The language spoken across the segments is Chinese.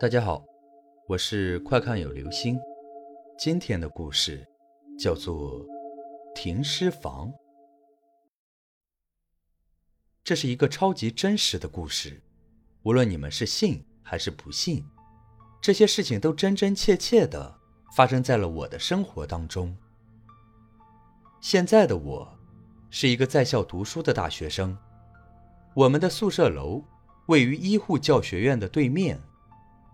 大家好，我是快看有流星。今天的故事叫做《停尸房》，这是一个超级真实的故事。无论你们是信还是不信，这些事情都真真切切的发生在了我的生活当中。现在的我是一个在校读书的大学生，我们的宿舍楼位于医护教学院的对面。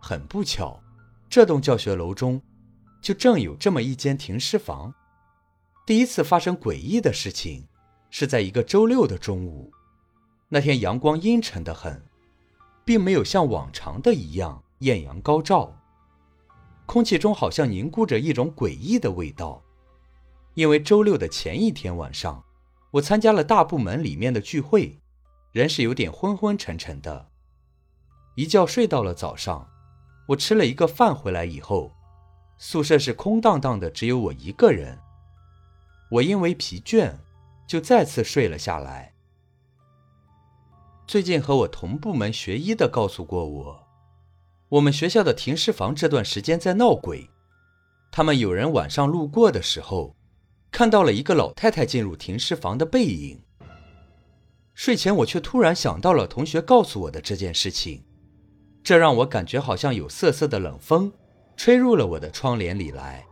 很不巧，这栋教学楼中就正有这么一间停尸房。第一次发生诡异的事情是在一个周六的中午。那天阳光阴沉的很，并没有像往常的一样艳阳高照，空气中好像凝固着一种诡异的味道。因为周六的前一天晚上，我参加了大部门里面的聚会，人是有点昏昏沉沉的，一觉睡到了早上。我吃了一个饭回来以后，宿舍是空荡荡的，只有我一个人。我因为疲倦，就再次睡了下来。最近和我同部门学医的告诉过我，我们学校的停尸房这段时间在闹鬼。他们有人晚上路过的时候，看到了一个老太太进入停尸房的背影。睡前我却突然想到了同学告诉我的这件事情。这让我感觉好像有瑟瑟的冷风吹入了我的窗帘里来，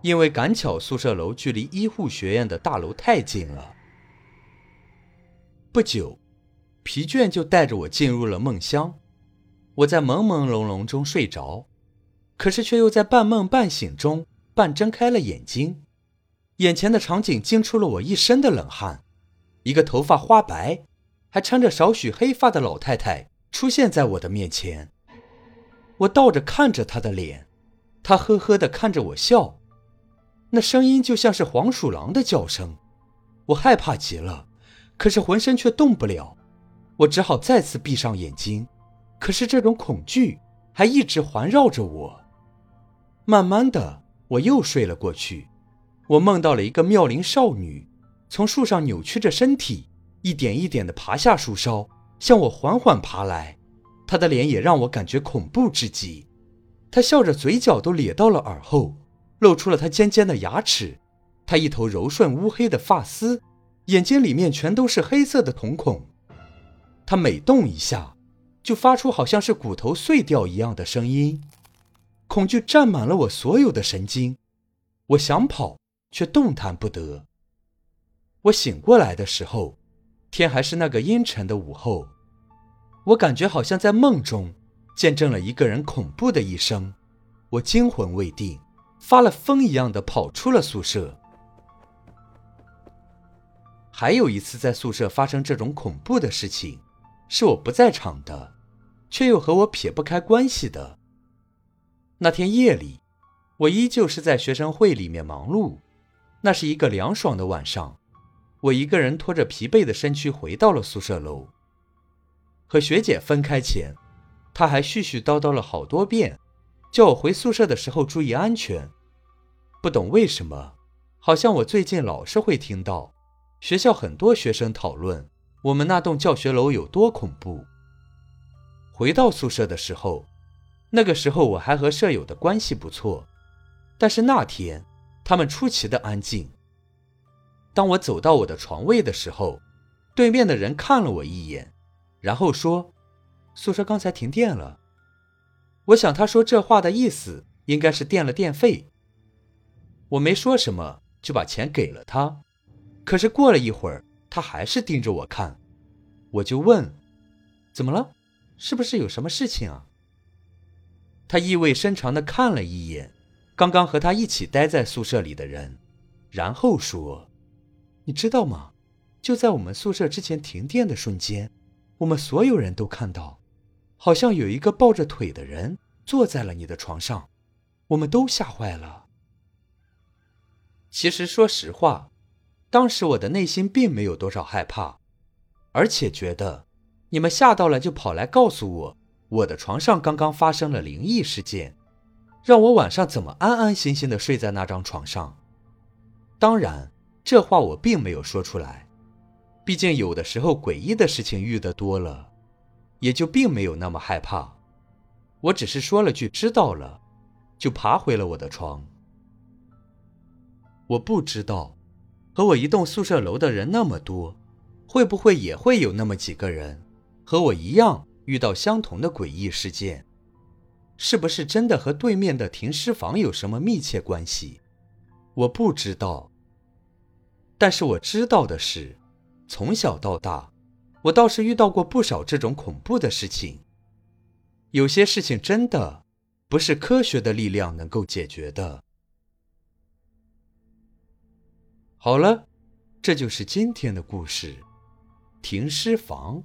因为赶巧宿舍楼距离医护学院的大楼太近了。不久，疲倦就带着我进入了梦乡，我在朦朦胧胧中睡着，可是却又在半梦半醒中半睁开了眼睛，眼前的场景惊出了我一身的冷汗，一个头发花白，还掺着少许黑发的老太太。出现在我的面前，我倒着看着他的脸，他呵呵的看着我笑，那声音就像是黄鼠狼的叫声，我害怕极了，可是浑身却动不了，我只好再次闭上眼睛，可是这种恐惧还一直环绕着我。慢慢的，我又睡了过去，我梦到了一个妙龄少女，从树上扭曲着身体，一点一点的爬下树梢。向我缓缓爬来，他的脸也让我感觉恐怖至极。他笑着，嘴角都咧到了耳后，露出了他尖尖的牙齿。他一头柔顺乌黑的发丝，眼睛里面全都是黑色的瞳孔。他每动一下，就发出好像是骨头碎掉一样的声音。恐惧占满了我所有的神经，我想跑，却动弹不得。我醒过来的时候，天还是那个阴沉的午后。我感觉好像在梦中见证了一个人恐怖的一生，我惊魂未定，发了疯一样的跑出了宿舍。还有一次在宿舍发生这种恐怖的事情，是我不在场的，却又和我撇不开关系的。那天夜里，我依旧是在学生会里面忙碌，那是一个凉爽的晚上，我一个人拖着疲惫的身躯回到了宿舍楼。和学姐分开前，她还絮絮叨叨了好多遍，叫我回宿舍的时候注意安全。不懂为什么，好像我最近老是会听到学校很多学生讨论我们那栋教学楼有多恐怖。回到宿舍的时候，那个时候我还和舍友的关系不错，但是那天他们出奇的安静。当我走到我的床位的时候，对面的人看了我一眼。然后说：“宿舍刚才停电了。”我想他说这话的意思应该是垫了电费。我没说什么，就把钱给了他。可是过了一会儿，他还是盯着我看。我就问：“怎么了？是不是有什么事情啊？”他意味深长地看了一眼刚刚和他一起待在宿舍里的人，然后说：“你知道吗？就在我们宿舍之前停电的瞬间。”我们所有人都看到，好像有一个抱着腿的人坐在了你的床上，我们都吓坏了。其实说实话，当时我的内心并没有多少害怕，而且觉得你们吓到了就跑来告诉我，我的床上刚刚发生了灵异事件，让我晚上怎么安安心心的睡在那张床上。当然，这话我并没有说出来。毕竟有的时候诡异的事情遇得多了，也就并没有那么害怕。我只是说了句“知道了”，就爬回了我的床。我不知道，和我一栋宿舍楼的人那么多，会不会也会有那么几个人，和我一样遇到相同的诡异事件？是不是真的和对面的停尸房有什么密切关系？我不知道。但是我知道的是，从小到大，我倒是遇到过不少这种恐怖的事情。有些事情真的不是科学的力量能够解决的。好了，这就是今天的故事——停尸房。